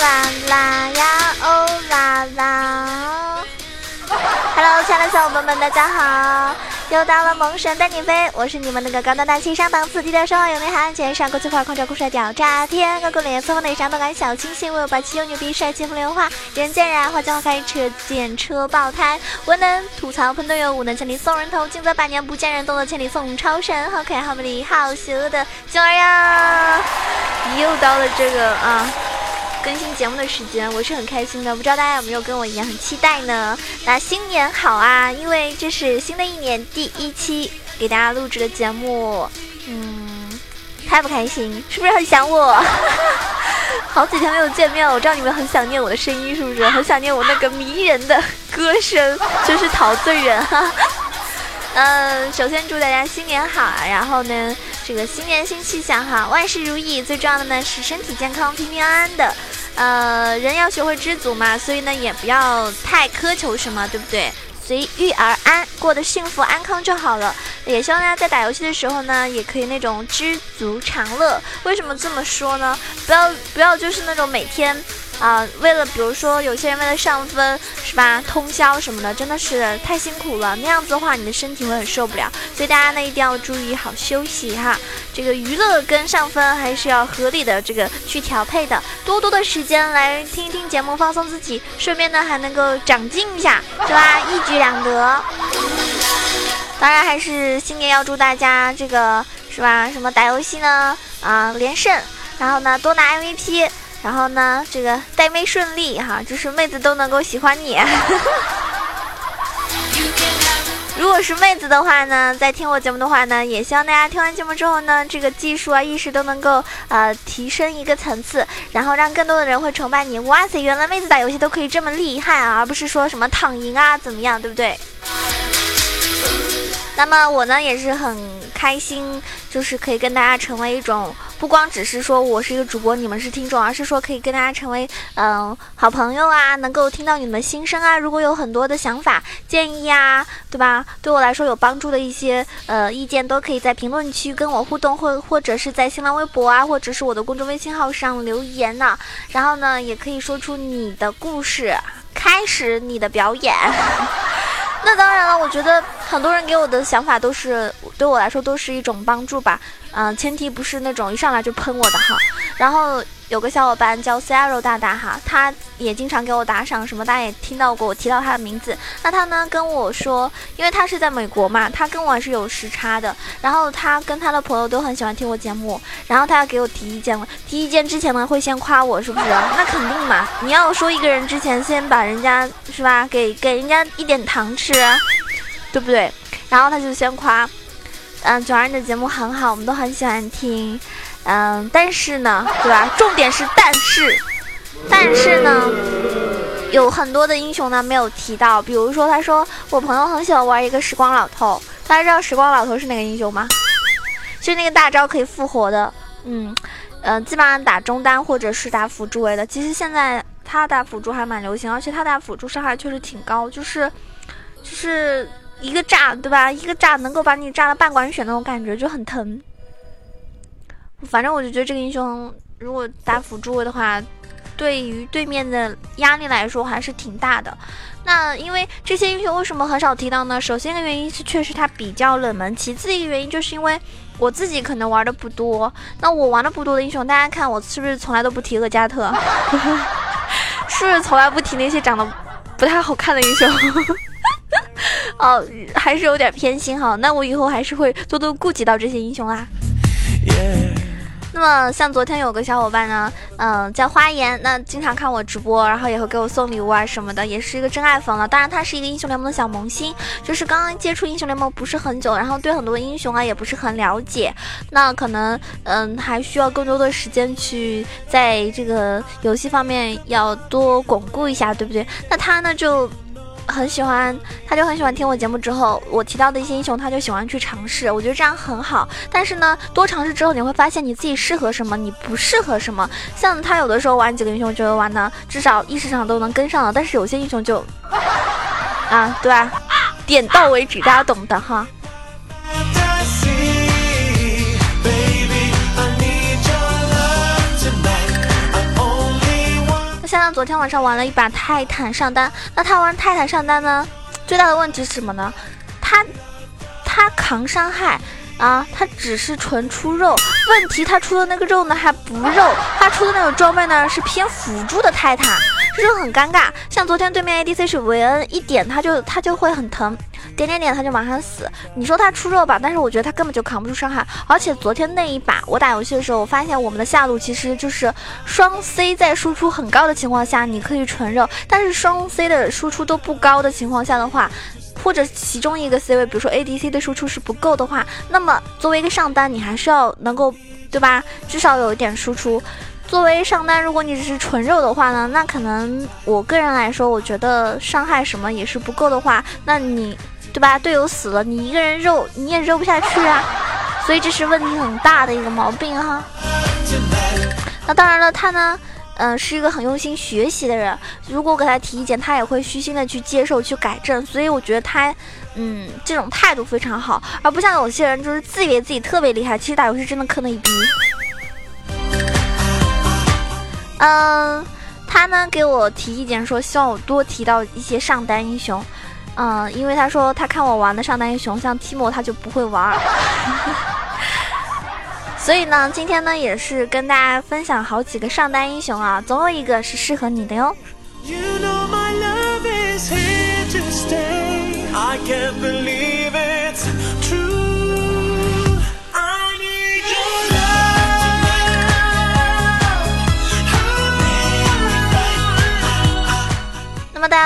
啦啦呀哦啦啦！Hello，亲爱的小伙伴们，大家好！又到了萌神带你飞，我是你们那个高端大气上档次、低调奢华有内涵、前上国际化、狂拽酷帅屌炸天、高贵脸色风内伤动感小清新、我有霸气又牛逼、帅气风流话、人见人爱、花见花开、车见车爆胎、文能吐槽喷队友、武能千里送人头、近在百年不见人、动作千里送超神、好可爱、好美丽、好邪恶的囧儿呀！又到了这个啊。更新节目的时间，我是很开心的。不知道大家有没有跟我一样很期待呢？那新年好啊！因为这是新的一年第一期给大家录制的节目，嗯，开不开心？是不是很想我？好几天没有见面了，我知道你们很想念我的声音，是不是？很想念我那个迷人的歌声，真是陶醉人哈。嗯，首先祝大家新年好，然后呢，这个新年新气象哈，万事如意。最重要的呢是身体健康、平平安安的。呃，人要学会知足嘛，所以呢也不要太苛求什么，对不对？随遇而安，过得幸福安康就好了。也希望大家在打游戏的时候呢，也可以那种知足常乐。为什么这么说呢？不要不要就是那种每天。啊，为了比如说有些人为了上分是吧，通宵什么的，真的是太辛苦了。那样子的话，你的身体会很受不了。所以大家呢一定要注意好休息哈。这个娱乐跟上分还是要合理的这个去调配的。多多的时间来听一听节目，放松自己，顺便呢还能够长进一下，是吧？一举两得。当然还是新年要祝大家这个是吧？什么打游戏呢？啊，连胜，然后呢多拿 MVP。然后呢，这个带妹顺利哈，就是妹子都能够喜欢你。如果是妹子的话呢，在听我节目的话呢，也希望大家听完节目之后呢，这个技术啊、意识都能够呃提升一个层次，然后让更多的人会崇拜你。哇塞，原来妹子打游戏都可以这么厉害啊，而不是说什么躺赢啊怎么样，对不对？那么我呢也是很开心，就是可以跟大家成为一种。不光只是说我是一个主播，你们是听众，而是说可以跟大家成为嗯好朋友啊，能够听到你们的心声啊。如果有很多的想法、建议啊，对吧？对我来说有帮助的一些呃意见，都可以在评论区跟我互动，或或者是在新浪微博啊，或者是我的公众微信号上留言呢。然后呢，也可以说出你的故事，开始你的表演。那当然了，我觉得很多人给我的想法都是对我来说都是一种帮助吧。嗯，前提不是那种一上来就喷我的哈。然后有个小伙伴叫 c a r o 大大哈，他也经常给我打赏什么，大家也听到过我提到他的名字。那他呢跟我说，因为他是在美国嘛，他跟我是有时差的。然后他跟他的朋友都很喜欢听我节目，然后他要给我提意见了。提意见之前呢，会先夸我，是不是？那肯定嘛，你要说一个人之前，先把人家是吧，给给人家一点糖吃，对不对？然后他就先夸。嗯，九儿你的节目很好，我们都很喜欢听。嗯，但是呢，对吧？重点是但是，但是呢，有很多的英雄呢没有提到。比如说，他说我朋友很喜欢玩一个时光老头，大家知道时光老头是哪个英雄吗？就那个大招可以复活的。嗯，呃，基本上打中单或者是打辅助位的。其实现在他打辅助还蛮流行，而且他打辅助伤害确实挺高，就是，就是。一个炸，对吧？一个炸能够把你炸了半管血那种感觉就很疼。反正我就觉得这个英雄如果打辅助的话，对于对面的压力来说还是挺大的。那因为这些英雄为什么很少提到呢？首先的原因是确实他比较冷门，其次一个原因就是因为我自己可能玩的不多。那我玩的不多的英雄，大家看我是不是从来都不提厄加特？是不是从来不提那些长得不太好看的英雄？哦，还是有点偏心哈。那我以后还是会多多顾及到这些英雄啦。那么像昨天有个小伙伴呢，嗯，叫花颜，那经常看我直播，然后也会给我送礼物啊什么的，也是一个真爱粉了。当然，他是一个英雄联盟的小萌新，就是刚刚接触英雄联盟不是很久，然后对很多英雄啊也不是很了解，那可能嗯还需要更多的时间去在这个游戏方面要多巩固一下，对不对？那他呢就。很喜欢，他就很喜欢听我节目。之后我提到的一些英雄，他就喜欢去尝试。我觉得这样很好。但是呢，多尝试之后，你会发现你自己适合什么，你不适合什么。像他有的时候玩几个英雄，觉得玩的至少意识上都能跟上了。但是有些英雄就，啊，对吧？点到为止，大家懂的哈。呢，昨天晚上玩了一把泰坦上单。那他玩泰坦上单呢，最大的问题是什么呢？他他扛伤害啊，他只是纯出肉。问题他出的那个肉呢还不肉，他出的那种装备呢是偏辅助的泰坦，这就很尴尬。像昨天对面 ADC 是维恩，一点他就他就会很疼。点点点他就马上死，你说他出肉吧，但是我觉得他根本就扛不住伤害。而且昨天那一把我打游戏的时候，我发现我们的下路其实就是双 C 在输出很高的情况下，你可以纯肉；但是双 C 的输出都不高的情况下的话，或者其中一个 C 位，比如说 ADC 的输出是不够的话，那么作为一个上单，你还是要能够，对吧？至少有一点输出。作为上单，如果你只是纯肉的话呢，那可能我个人来说，我觉得伤害什么也是不够的话，那你。对吧？队友死了，你一个人肉你也肉不下去啊，所以这是问题很大的一个毛病哈。那当然了，他呢，嗯，是一个很用心学习的人。如果我给他提意见，他也会虚心的去接受、去改正。所以我觉得他，嗯，这种态度非常好，而不像有些人就是自以为自己特别厉害，其实打游戏真的坑的一逼。嗯，他呢给我提意见说，希望我多提到一些上单英雄。嗯，因为他说他看我玩的上单英雄，像提莫他就不会玩。所以呢，今天呢也是跟大家分享好几个上单英雄啊，总有一个是适合你的哟。you know my love is here to stay，i can't believe。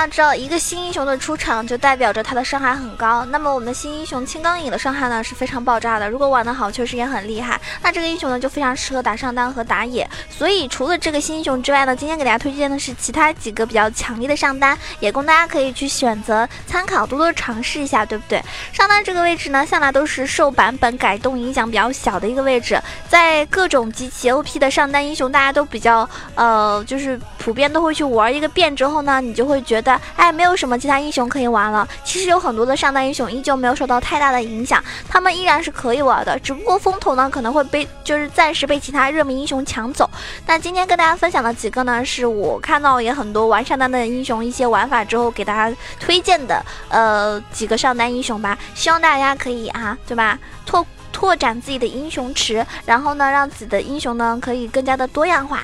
知道，一个新英雄的出场就代表着他的伤害很高。那么我们的新英雄青钢影的伤害呢是非常爆炸的，如果玩得好，确实也很厉害。那这个英雄呢就非常适合打上单和打野。所以除了这个新英雄之外呢，今天给大家推荐的是其他几个比较强力的上单，也供大家可以去选择参考，多多尝试一下，对不对？上单这个位置呢，向来都是受版本改动影响比较小的一个位置，在各种极其 OP 的上单英雄，大家都比较呃，就是普遍都会去玩一个遍之后呢，你就会。觉得哎，没有什么其他英雄可以玩了。其实有很多的上单英雄依旧没有受到太大的影响，他们依然是可以玩的。只不过风头呢可能会被就是暂时被其他热门英雄抢走。那今天跟大家分享的几个呢，是我看到也很多玩上单的英雄一些玩法之后给大家推荐的呃几个上单英雄吧。希望大家可以啊，对吧？拓拓展自己的英雄池，然后呢让自己的英雄呢可以更加的多样化。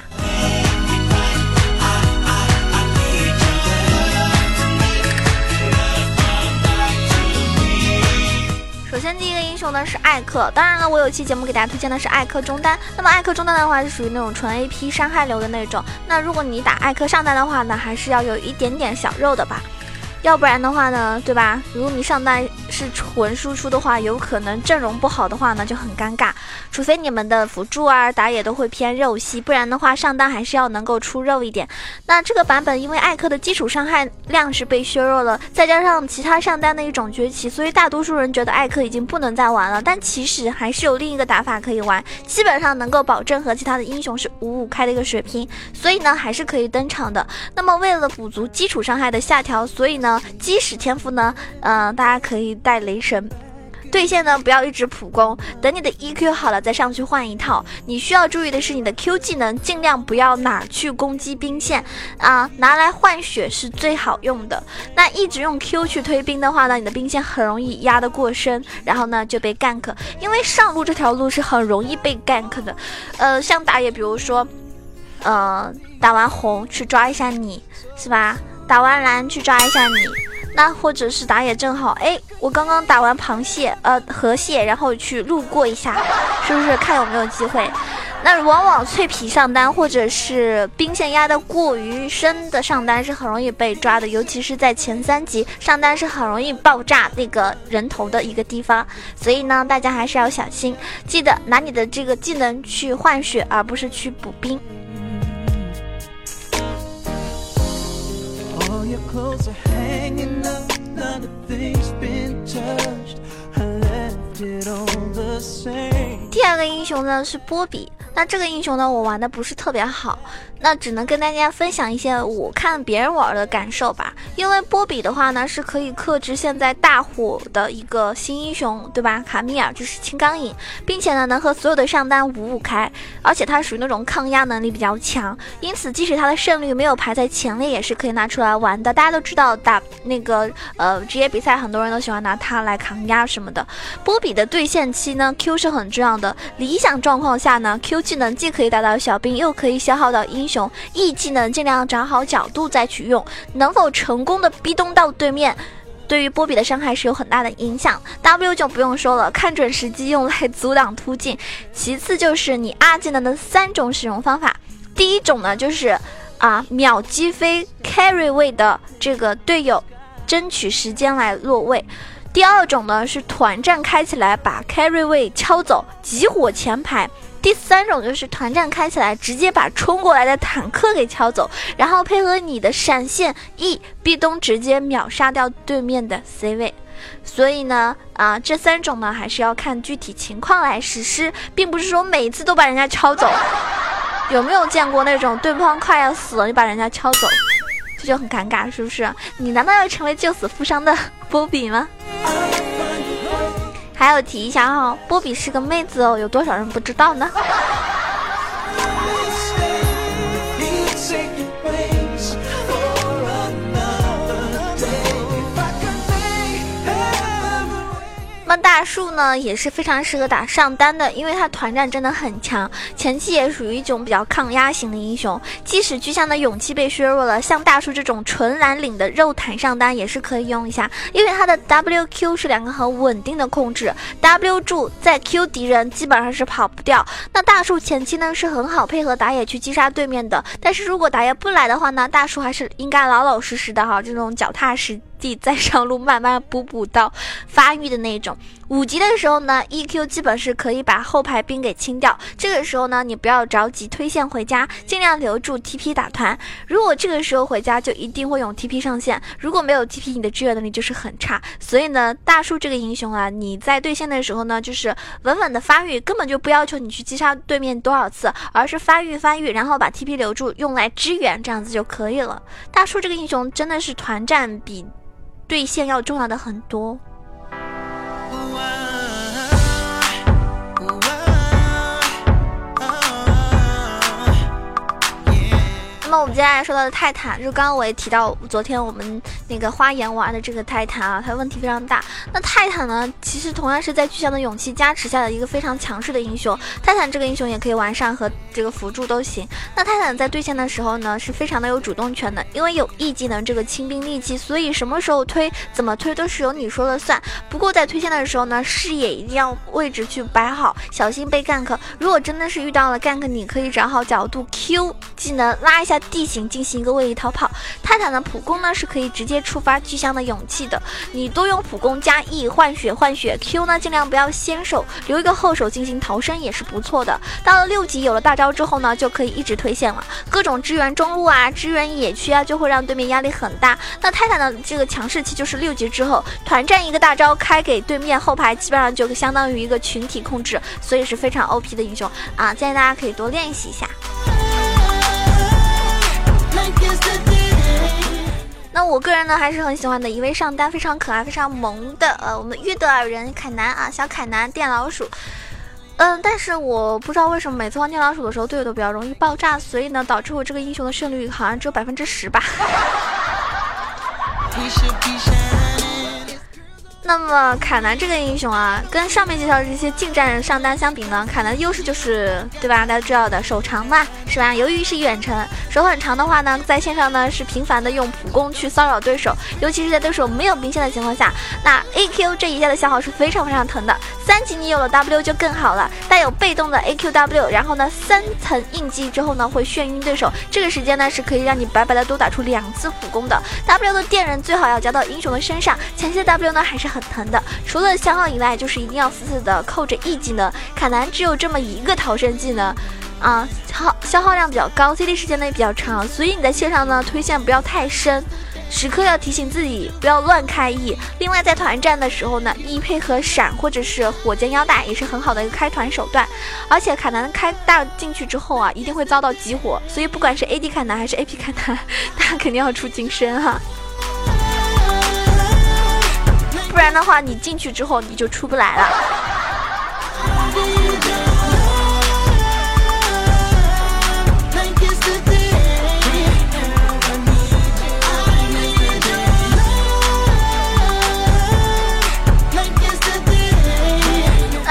那是艾克。当然了，我有期节目给大家推荐的是艾克中单。那么艾克中单的话是属于那种纯 AP 伤害流的那种。那如果你打艾克上单的话呢，还是要有一点点小肉的吧。要不然的话呢，对吧？如果你上单是纯输出的话，有可能阵容不好的话呢，就很尴尬。除非你们的辅助啊打野都会偏肉系，不然的话上单还是要能够出肉一点。那这个版本因为艾克的基础伤害量是被削弱了，再加上其他上单的一种崛起，所以大多数人觉得艾克已经不能再玩了。但其实还是有另一个打法可以玩，基本上能够保证和其他的英雄是五五开的一个水平，所以呢还是可以登场的。那么为了补足基础伤害的下调，所以呢。基石天赋呢？嗯，大家可以带雷神对线呢，不要一直普攻，等你的 EQ 好了再上去换一套。你需要注意的是，你的 Q 技能尽量不要哪去攻击兵线啊，拿来换血是最好用的。那一直用 Q 去推兵的话呢，你的兵线很容易压得过深，然后呢就被 gank。因为上路这条路是很容易被 gank 的。呃，像打野，比如说，呃，打完红去抓一下你，是吧？打完蓝去抓一下你，那或者是打野正好，哎，我刚刚打完螃蟹，呃，河蟹，然后去路过一下，是不是看有没有机会？那往往脆皮上单或者是兵线压得过于深的上单是很容易被抓的，尤其是在前三级上单是很容易爆炸那个人头的一个地方，所以呢，大家还是要小心，记得拿你的这个技能去换血，而不是去补兵。第二个英雄呢是波比，那这个英雄呢我玩的不是特别好，那只能跟大家分享一些我看别人玩的感受吧。因为波比的话呢，是可以克制现在大火的一个新英雄，对吧？卡米尔就是青钢影，并且呢，能和所有的上单五五开，而且它属于那种抗压能力比较强，因此即使它的胜率没有排在前列，也是可以拿出来玩的。大家都知道打那个呃职业比赛，很多人都喜欢拿它来抗压什么的。波比的对线期呢，Q 是很重要的。理想状况下呢，Q 技能既可以打到小兵，又可以消耗到英雄。E 技能尽量找好角度再去用，能否成功的逼动到对面，对于波比的伤害是有很大的影响。W 就不用说了，看准时机用来阻挡突进。其次就是你二技能的三种使用方法，第一种呢就是啊秒击飞 carry 位的这个队友，争取时间来落位。第二种呢是团战开起来把 carry 位敲走，集火前排。第三种就是团战开起来，直接把冲过来的坦克给敲走，然后配合你的闪现 E 壁咚，直接秒杀掉对面的 C 位。所以呢，啊，这三种呢还是要看具体情况来实施，并不是说每次都把人家敲走。有没有见过那种对方快要死了，你把人家敲走，这就很尴尬，是不是？你难道要成为救死扶伤的波比吗？还有提一下哈，波比是个妹子哦，有多少人不知道呢？那大树呢也是非常适合打上单的，因为他团战真的很强，前期也属于一种比较抗压型的英雄。即使巨象的勇气被削弱了，像大树这种纯蓝领的肉坦上单也是可以用一下，因为他的 W Q 是两个很稳定的控制，W 柱在 Q 敌人基本上是跑不掉。那大树前期呢是很好配合打野去击杀对面的，但是如果打野不来的话呢，大树还是应该老老实实的哈，这种脚踏实。地再上路，慢慢补补到发育的那种。五级的时候呢，EQ 基本是可以把后排兵给清掉。这个时候呢，你不要着急推线回家，尽量留住 TP 打团。如果这个时候回家，就一定会用 TP 上线。如果没有 TP，你的支援能力就是很差。所以呢，大树这个英雄啊，你在对线的时候呢，就是稳稳的发育，根本就不要求你去击杀对面多少次，而是发育发育，然后把 TP 留住，用来支援，这样子就可以了。大树这个英雄真的是团战比。兑现要重要的很多。那我们接下来说到的泰坦，就刚刚我也提到，昨天我们那个花岩玩的这个泰坦啊，它问题非常大。那泰坦呢，其实同样是在巨象的勇气加持下的一个非常强势的英雄。泰坦这个英雄也可以完善和这个辅助都行。那泰坦在对线的时候呢，是非常的有主动权的，因为有 E 技能这个轻兵利器，所以什么时候推、怎么推都是由你说了算。不过在推线的时候呢，视野一定要位置去摆好，小心被 gank。如果真的是遇到了 gank，你可以找好角度，Q 技能拉一下。地形进行一个位移逃跑，泰坦的普攻呢是可以直接触发巨象的勇气的。你多用普攻加 E 换血换血，Q 呢尽量不要先手，留一个后手进行逃生也是不错的。到了六级有了大招之后呢，就可以一直推线了，各种支援中路啊，支援野区啊，就会让对面压力很大。那泰坦的这个强势期就是六级之后团战一个大招开给对面后排，基本上就相当于一个群体控制，所以是非常 OP 的英雄啊，建议大家可以多练习一下。那我个人呢，还是很喜欢的一位上单非常可爱、非常萌的，呃，我们约德尔人凯南啊，小凯南电老鼠。嗯，但是我不知道为什么每次换电老鼠的时候，队友都比较容易爆炸，所以呢，导致我这个英雄的胜率好像只有百分之十吧。那么凯南这个英雄啊，跟上面介绍的这些近战上单相比呢，凯南的优势就是，对吧？大家知道的，手长嘛，是吧？由于是远程，手很长的话呢，在线上呢是频繁的用普攻去骚扰对手，尤其是在对手没有兵线的情况下，那 A Q 这一下的消耗是非常非常疼的。三级你有了 W 就更好了，带有被动的 A Q W，然后呢三层印记之后呢会眩晕对手，这个时间呢是可以让你白白的多打出两次普攻的。W 的电人最好要加到英雄的身上，前期的 W 呢还是。很疼的，除了消耗以外，就是一定要死死的扣着 E 技能。卡南只有这么一个逃生技能，啊，耗消耗量比较高，CD 时间呢也比较长，所以你在线上呢推线不要太深，时刻要提醒自己不要乱开 E。另外，在团战的时候呢，E 配合闪或者是火箭腰带也是很好的一个开团手段。而且卡南开大进去之后啊，一定会遭到集火，所以不管是 AD 卡南还是 AP 卡南，他肯定要出金身哈。不然的话，你进去之后你就出不来了。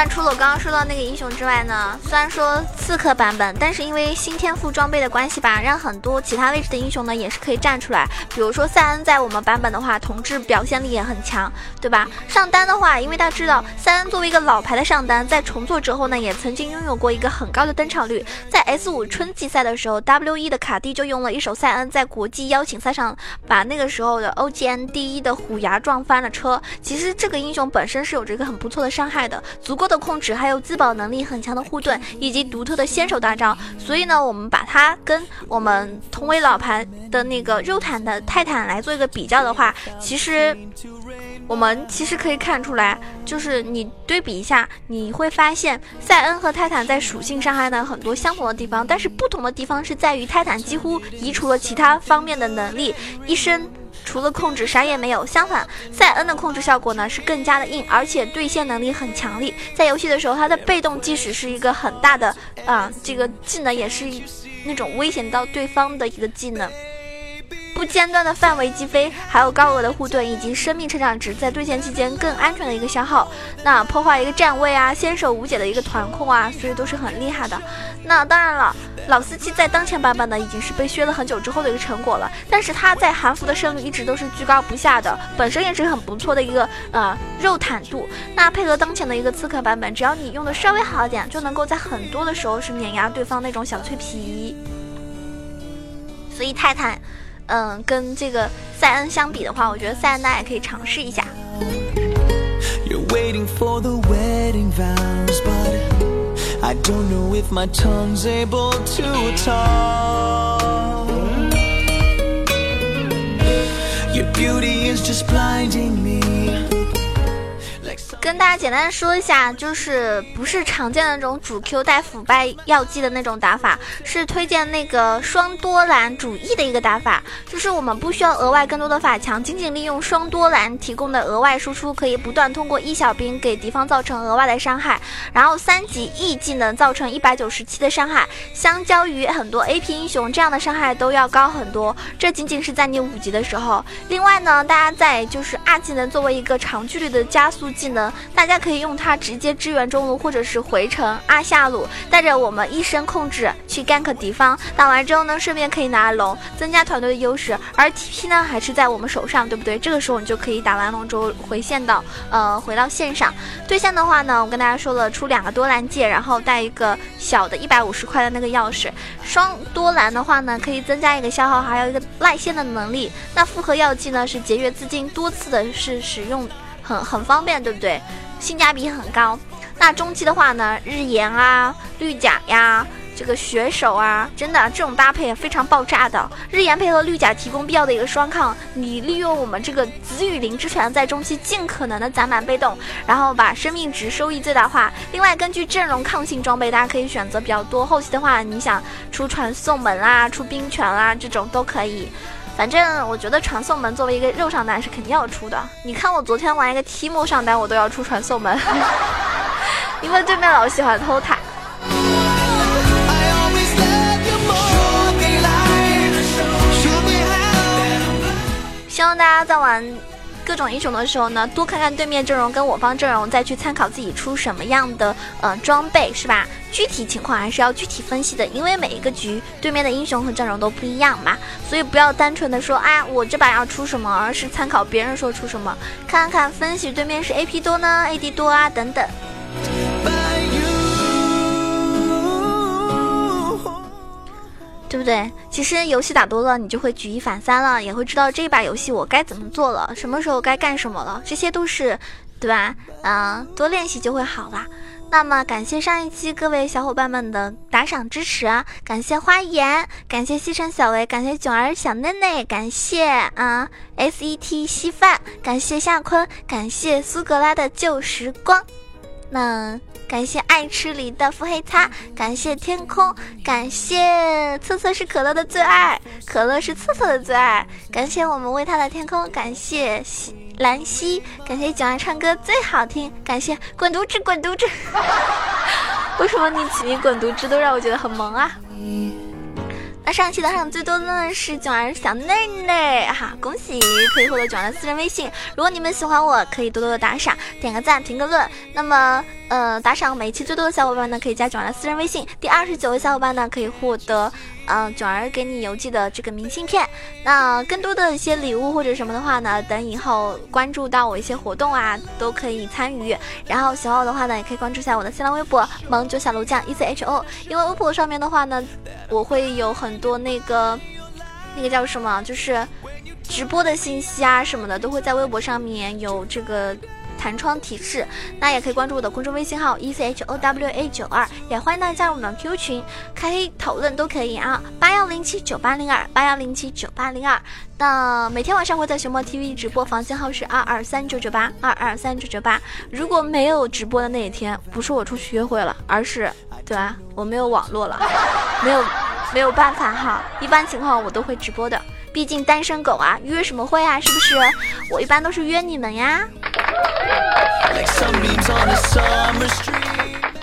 那除了我刚刚说到那个英雄之外呢？虽然说刺客版本，但是因为新天赋装备的关系吧，让很多其他位置的英雄呢也是可以站出来。比如说塞恩在我们版本的话，统治表现力也很强，对吧？上单的话，因为大家知道塞恩作为一个老牌的上单，在重做之后呢，也曾经拥有过一个很高的登场率。在 S 五春季赛的时候，W E 的卡蒂就用了一手塞恩，在国际邀请赛上把那个时候的 O G N 第一的虎牙撞翻了车。其实这个英雄本身是有着一个很不错的伤害的，足够。的控制，还有自保能力很强的护盾，以及独特的先手大招，所以呢，我们把它跟我们同为老牌的那个肉坦的泰坦来做一个比较的话，其实我们其实可以看出来，就是你对比一下，你会发现塞恩和泰坦在属性伤害呢很多相同的地方，但是不同的地方是在于泰坦几乎移除了其他方面的能力，一身。除了控制啥也没有，相反，塞恩的控制效果呢是更加的硬，而且对线能力很强力。在游戏的时候，他的被动即使是一个很大的啊，这个技能也是那种危险到对方的一个技能。不间断的范围击飞，还有高额的护盾以及生命成长值，在对线期间更安全的一个消耗。那破坏一个站位啊，先手无解的一个团控啊，所以都是很厉害的。那当然了，老司机在当前版本呢，已经是被削了很久之后的一个成果了。但是他在韩服的胜率一直都是居高不下的，本身也是很不错的一个呃肉坦度。那配合当前的一个刺客版本，只要你用的稍微好一点，就能够在很多的时候是碾压对方那种小脆皮。所以泰坦。嗯，跟这个塞恩相比的话，我觉得塞恩大家也可以尝试一下。跟大家简单说一下，就是不是常见的那种主 Q 带腐败药剂的那种打法，是推荐那个双多兰主 E 的一个打法。就是我们不需要额外更多的法强，仅仅利用双多兰提供的额外输出，可以不断通过 E 小兵给敌方造成额外的伤害。然后三级 E 技能造成一百九十七的伤害，相较于很多 AP 英雄这样的伤害都要高很多。这仅仅是在你五级的时候。另外呢，大家在就是二技能作为一个长距离的加速技能。大家可以用它直接支援中路，或者是回城阿下路，带着我们一身控制去 gank 敌方。打完之后呢，顺便可以拿龙，增加团队的优势。而 TP 呢，还是在我们手上，对不对？这个时候你就可以打完龙之后回线到，呃，回到线上。对线的话呢，我跟大家说了，出两个多兰戒，然后带一个小的一百五十块的那个钥匙。双多兰的话呢，可以增加一个消耗，还有一个赖线的能力。那复合药剂呢，是节约资金，多次的是使用。很很方便，对不对？性价比很高。那中期的话呢，日炎啊、绿甲呀、这个血手啊，真的这种搭配非常爆炸的。日炎配合绿甲提供必要的一个双抗，你利用我们这个紫雨灵之拳在中期尽可能的攒满被动，然后把生命值收益最大化。另外，根据阵容抗性装备，大家可以选择比较多。后期的话，你想出传送门啊、出冰拳啊，这种都可以。反正我觉得传送门作为一个肉上单是肯定要出的。你看我昨天玩一个提莫上单，我都要出传送门，因为对面老喜欢偷塔。希望大家在玩。各种英雄的时候呢，多看看对面阵容跟我方阵容，再去参考自己出什么样的呃装备，是吧？具体情况还是要具体分析的，因为每一个局对面的英雄和阵容都不一样嘛，所以不要单纯的说，啊，我这把要出什么，而是参考别人说出什么，看看分析对面是 AP 多呢，AD 多啊等等。对不对？其实游戏打多了，你就会举一反三了，也会知道这把游戏我该怎么做了，什么时候该干什么了，这些都是，对吧？嗯，多练习就会好啦。那么感谢上一期各位小伙伴们的打赏支持啊！感谢花颜，感谢西城小维，感谢囧儿小内内，感谢啊 S E T 稀饭，感谢夏坤，感谢苏格拉的旧时光。那感谢爱吃梨的腹黑擦，感谢天空，感谢测测是可乐的最爱，可乐是测测的最爱，感谢我们为他的天空，感谢。兰溪，感谢九儿唱歌最好听，感谢滚犊子滚犊子。为什么你起名滚犊子都让我觉得很萌啊？那上期打赏最多的呢是九儿小内内哈，恭喜可以获得九儿的私人微信。如果你们喜欢我，可以多多的打赏，点个赞，评个论。那么。呃，打赏每期最多的小伙伴呢，可以加囧儿的私人微信。第二十九位小伙伴呢，可以获得嗯囧儿给你邮寄的这个明信片。那更多的一些礼物或者什么的话呢，等以后关注到我一些活动啊，都可以参与。然后喜欢我的话呢，也可以关注一下我的新浪微博萌九小楼酱 E C H O。因为微博上面的话呢，我会有很多那个那个叫什么，就是直播的信息啊什么的，都会在微博上面有这个。弹窗提示，那也可以关注我的公众微信号 e c h o w a 九二，也欢迎大家加入我们的 Q 群开黑讨论都可以啊，八幺零七九八零二八幺零七九八零二。那每天晚上会在熊猫 TV 直播，房间号是二二三九九八二二三九九八。如果没有直播的那一天，不是我出去约会了，而是对吧？我没有网络了，没有没有办法哈。一般情况我都会直播的，毕竟单身狗啊，约什么会啊？是不是？我一般都是约你们呀。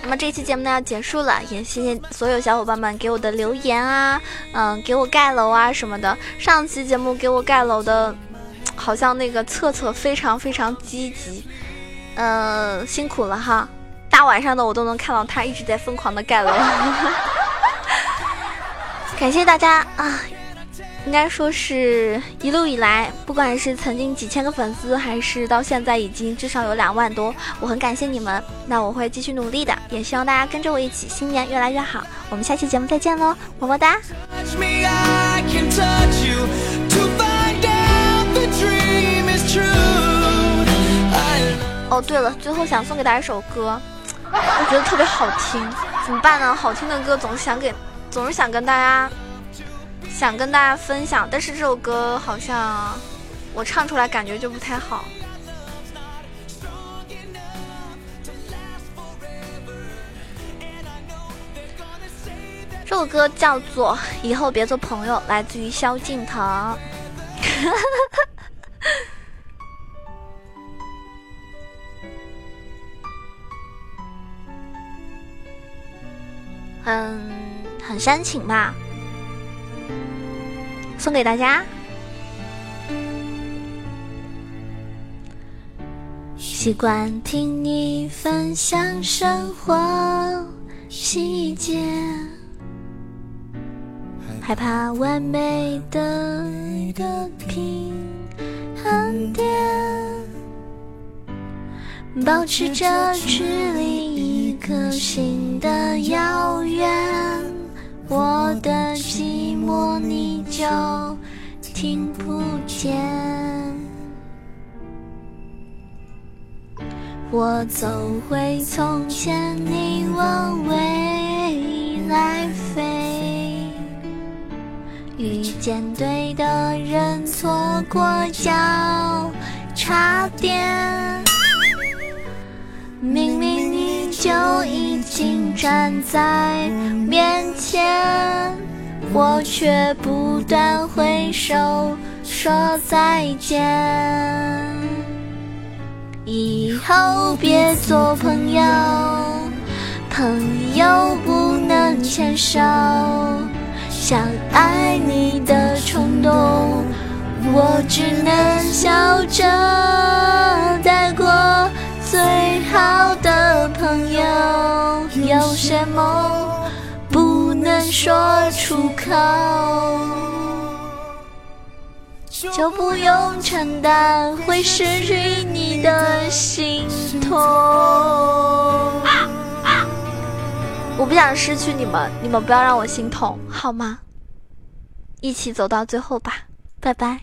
那么这期节目呢要结束了，也谢谢所有小伙伴们给我的留言啊，嗯，给我盖楼啊什么的。上期节目给我盖楼的，好像那个策策非常非常积极，嗯，辛苦了哈。大晚上的我都能看到他一直在疯狂的盖楼，感谢大家啊。应该说是一路以来，不管是曾经几千个粉丝，还是到现在已经至少有两万多，我很感谢你们。那我会继续努力的，也希望大家跟着我一起，新年越来越好。我们下期节目再见喽，么么哒。哦，对了，最后想送给大家一首歌，我觉得特别好听，怎么办呢？好听的歌总是想给，总是想跟大家。想跟大家分享，但是这首歌好像我唱出来感觉就不太好。这首歌叫做《以后别做朋友》，来自于萧敬腾。很很煽情吧。送给大家。习惯听你分享生活细节，害怕完美的的平衡点，保持着距离一颗心的遥远。我的寂寞你就听不见，我走回从前，你往未来飞，遇见对的人，错过交叉点，明明你就已经站在。面前，我却不断挥手说再见。以后别做朋友，朋友不能牵手。想爱你的冲动，我只能笑着带过。最好的朋友，有些梦。说出口，就不用承担会失去你的心痛。我不想失去你们，你们不要让我心痛，好吗？一起走到最后吧，拜拜。